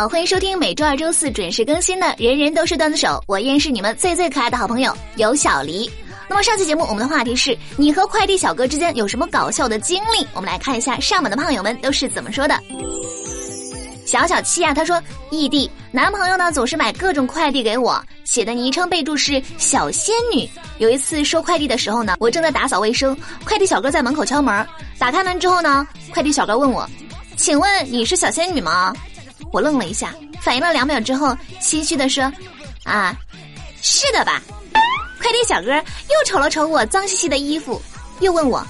好，欢迎收听每周二、周四准时更新的《人人都是段子手》，我依然是你们最最可爱的好朋友有小黎。那么上期节目我们的话题是你和快递小哥之间有什么搞笑的经历？我们来看一下上门的胖友们都是怎么说的。小小七啊，他说异地男朋友呢总是买各种快递给我，写的昵称备注是小仙女。有一次收快递的时候呢，我正在打扫卫生，快递小哥在门口敲门，打开门之后呢，快递小哥问我，请问你是小仙女吗？我愣了一下，反应了两秒之后，心虚的说：“啊，是的吧？”快递小哥又瞅了瞅我脏兮兮的衣服，又问我：“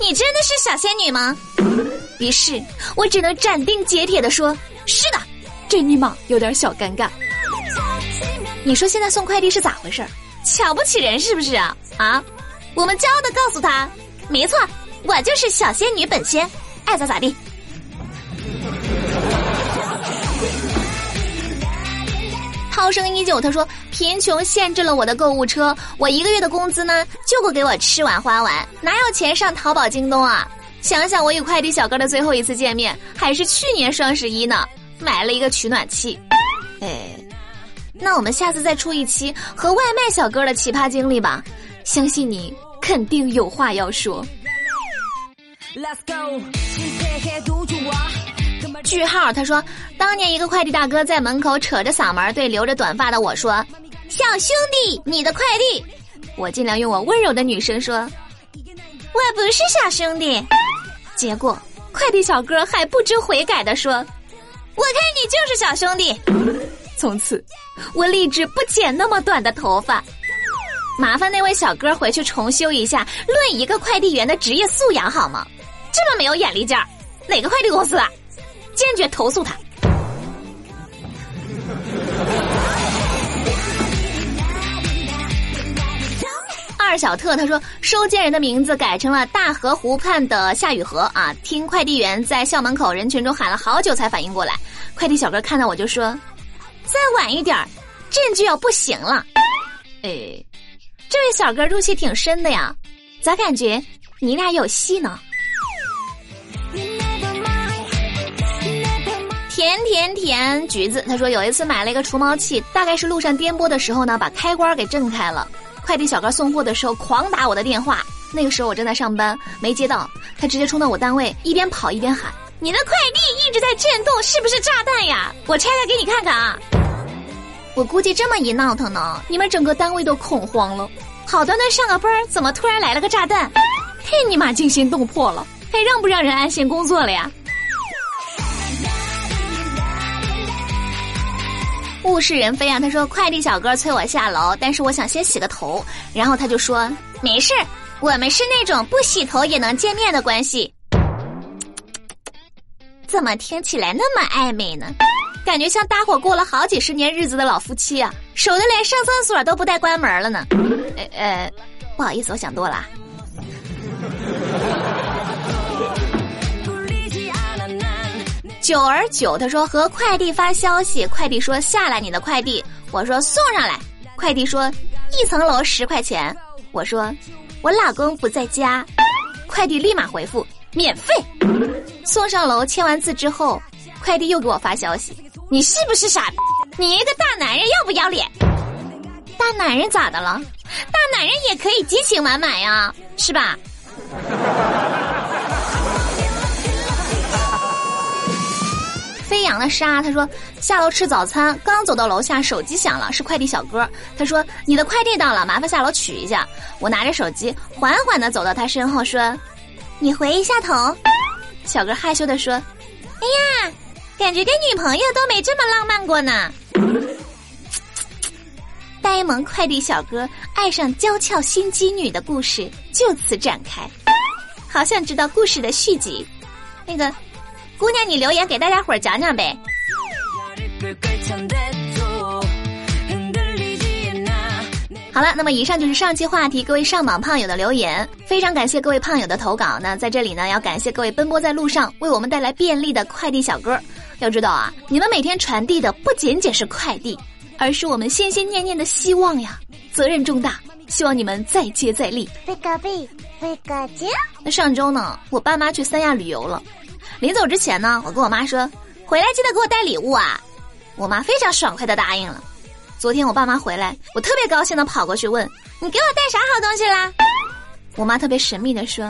你真的是小仙女吗？”于是我只能斩钉截铁的说：“是的。”这尼玛有点小尴尬。你说现在送快递是咋回事？瞧不起人是不是啊？啊？我们骄傲的告诉他：“没错，我就是小仙女本仙，爱咋咋地。”涛声依旧，他说：“贫穷限制了我的购物车，我一个月的工资呢，就够给我吃完花完，哪有钱上淘宝、京东啊？想想我与快递小哥的最后一次见面，还是去年双十一呢，买了一个取暖器。哎，那我们下次再出一期和外卖小哥的奇葩经历吧，相信你肯定有话要说。” Let's go。句号，他说，当年一个快递大哥在门口扯着嗓门对留着短发的我说：“小兄弟，你的快递。”我尽量用我温柔的女声说：“我不是小兄弟。”结果快递小哥还不知悔改的说：“我看你就是小兄弟。”从此，我立志不剪那么短的头发。麻烦那位小哥回去重修一下论一个快递员的职业素养好吗？这么没有眼力劲儿，哪个快递公司啊？坚决投诉他。二小特他说收件人的名字改成了大河湖畔的夏雨荷啊！听快递员在校门口人群中喊了好久才反应过来，快递小哥看到我就说：“再晚一点儿，阵就要不行了。”哎，这位小哥入戏挺深的呀，咋感觉你俩有戏呢？甜甜甜橘子，他说有一次买了一个除毛器，大概是路上颠簸的时候呢，把开关给震开了。快递小哥送货的时候狂打我的电话，那个时候我正在上班，没接到，他直接冲到我单位，一边跑一边喊：“你的快递一直在震动，是不是炸弹呀？我拆开给你看看啊！”我估计这么一闹腾呢，你们整个单位都恐慌了。好端端上个班，怎么突然来了个炸弹？太尼玛惊心动魄了，还让不让人安心工作了呀？物是人非啊！他说快递小哥催我下楼，但是我想先洗个头，然后他就说没事，我们是那种不洗头也能见面的关系。怎么听起来那么暧昧呢？感觉像搭伙过了好几十年日子的老夫妻啊，熟的连上厕所都不带关门了呢。呃呃，不好意思，我想多了。久而久，他说和快递发消息，快递说下来你的快递，我说送上来，快递说一层楼十块钱，我说我老公不在家，快递立马回复免费，送上楼签完字之后，快递又给我发消息，你是不是傻？你一个大男人要不要脸？大男人咋的了？大男人也可以激情满满呀，是吧？飞扬的沙，他说下楼吃早餐，刚走到楼下，手机响了，是快递小哥。他说你的快递到了，麻烦下楼取一下。我拿着手机，缓缓的走到他身后，说：“你回一下头。”小哥害羞的说：“哎呀，感觉跟女朋友都没这么浪漫过呢。”呆萌快递小哥爱上娇俏心机女的故事就此展开，好想知道故事的续集。那个。姑娘，你留言给大家伙儿讲讲呗。好了，那么以上就是上期话题各位上榜胖友的留言，非常感谢各位胖友的投稿。那在这里呢，要感谢各位奔波在路上为我们带来便利的快递小哥。要知道啊，你们每天传递的不仅仅是快递，而是我们心心念念的希望呀，责任重大，希望你们再接再厉。那上周呢，我爸妈去三亚旅游了。临走之前呢，我跟我妈说，回来记得给我带礼物啊。我妈非常爽快的答应了。昨天我爸妈回来，我特别高兴的跑过去问：“你给我带啥好东西啦？”我妈特别神秘的说：“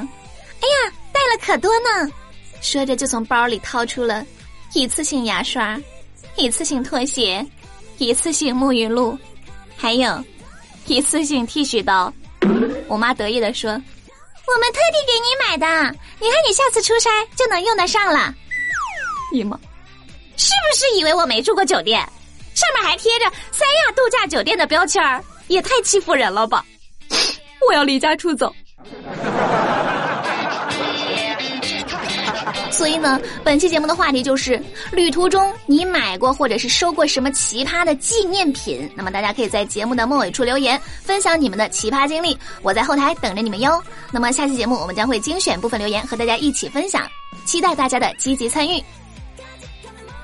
哎呀，带了可多呢。”说着就从包里掏出了一次性牙刷、一次性拖鞋、一次性沐浴露，还有一次性剃须刀。我妈得意的说：“我们特地给你买的，你看你下次出差就能用得上了。”姨妈，是不是以为我没住过酒店？上面还贴着三亚度假酒店的标签儿，也太欺负人了吧！我要离家出走。所以呢，本期节目的话题就是：旅途中你买过或者是收过什么奇葩的纪念品？那么大家可以在节目的末尾处留言，分享你们的奇葩经历，我在后台等着你们哟。那么下期节目我们将会精选部分留言和大家一起分享，期待大家的积极参与。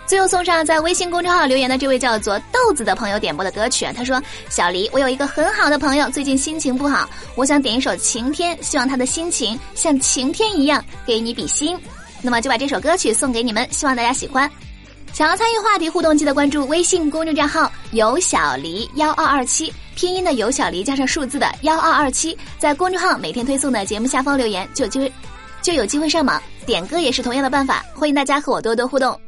最后送上在微信公众号留言的这位叫做豆子的朋友点播的歌曲啊，他说：“小黎，我有一个很好的朋友，最近心情不好，我想点一首《晴天》，希望他的心情像晴天一样给你比心。那么就把这首歌曲送给你们，希望大家喜欢。想要参与话题互动，记得关注微信公众账号有小黎幺二二七，拼音的有小黎加上数字的幺二二七，在公众号每天推送的节目下方留言，就有机会就有机会上榜。点歌也是同样的办法，欢迎大家和我多多互动。”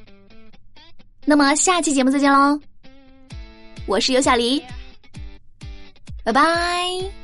那么下期节目再见喽，我是有小黎，拜拜。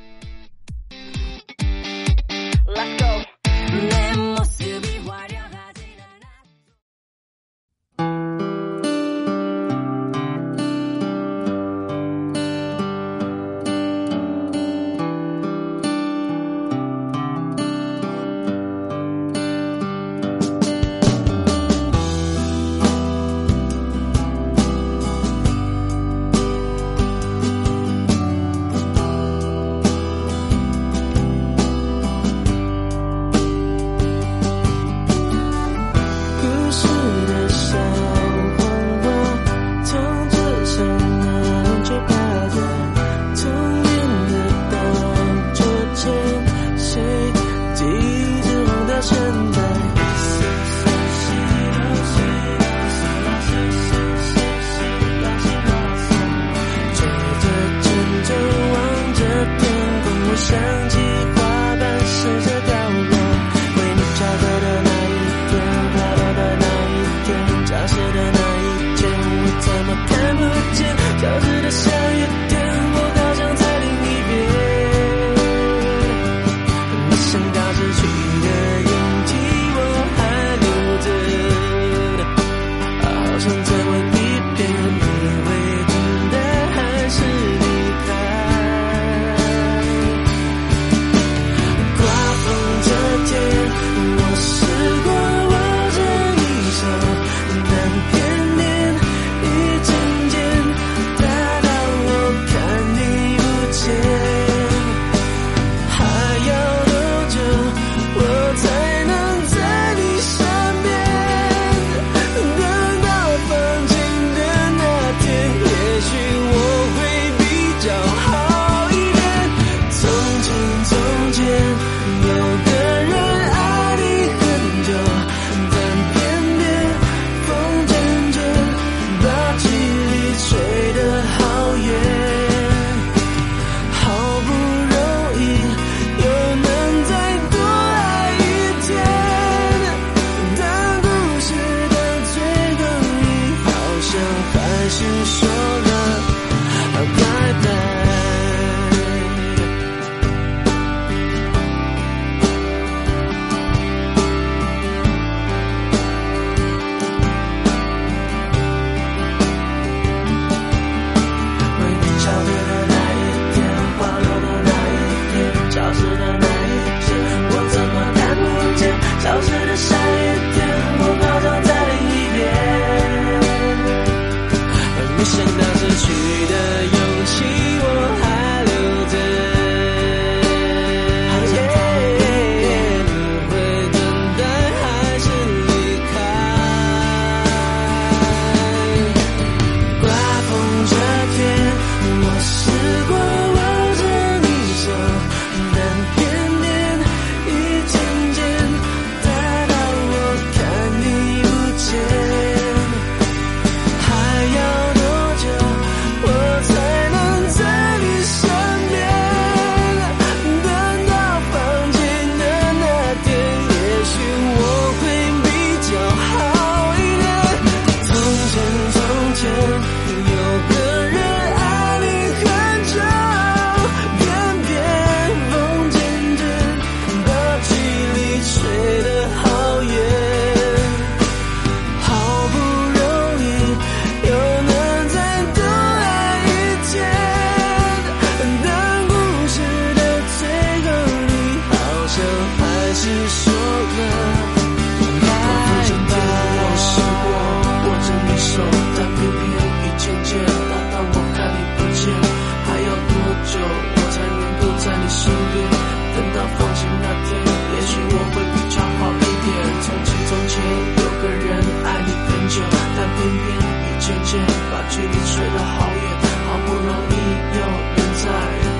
偏偏一渐渐把距离吹得好远好不容易又能再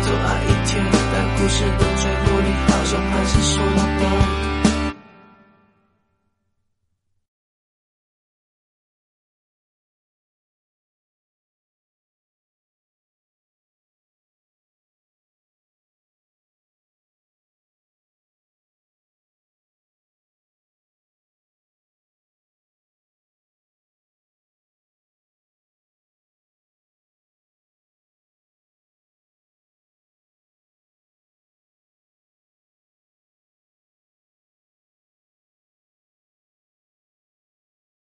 多爱一天但故事的最后你好像还是说了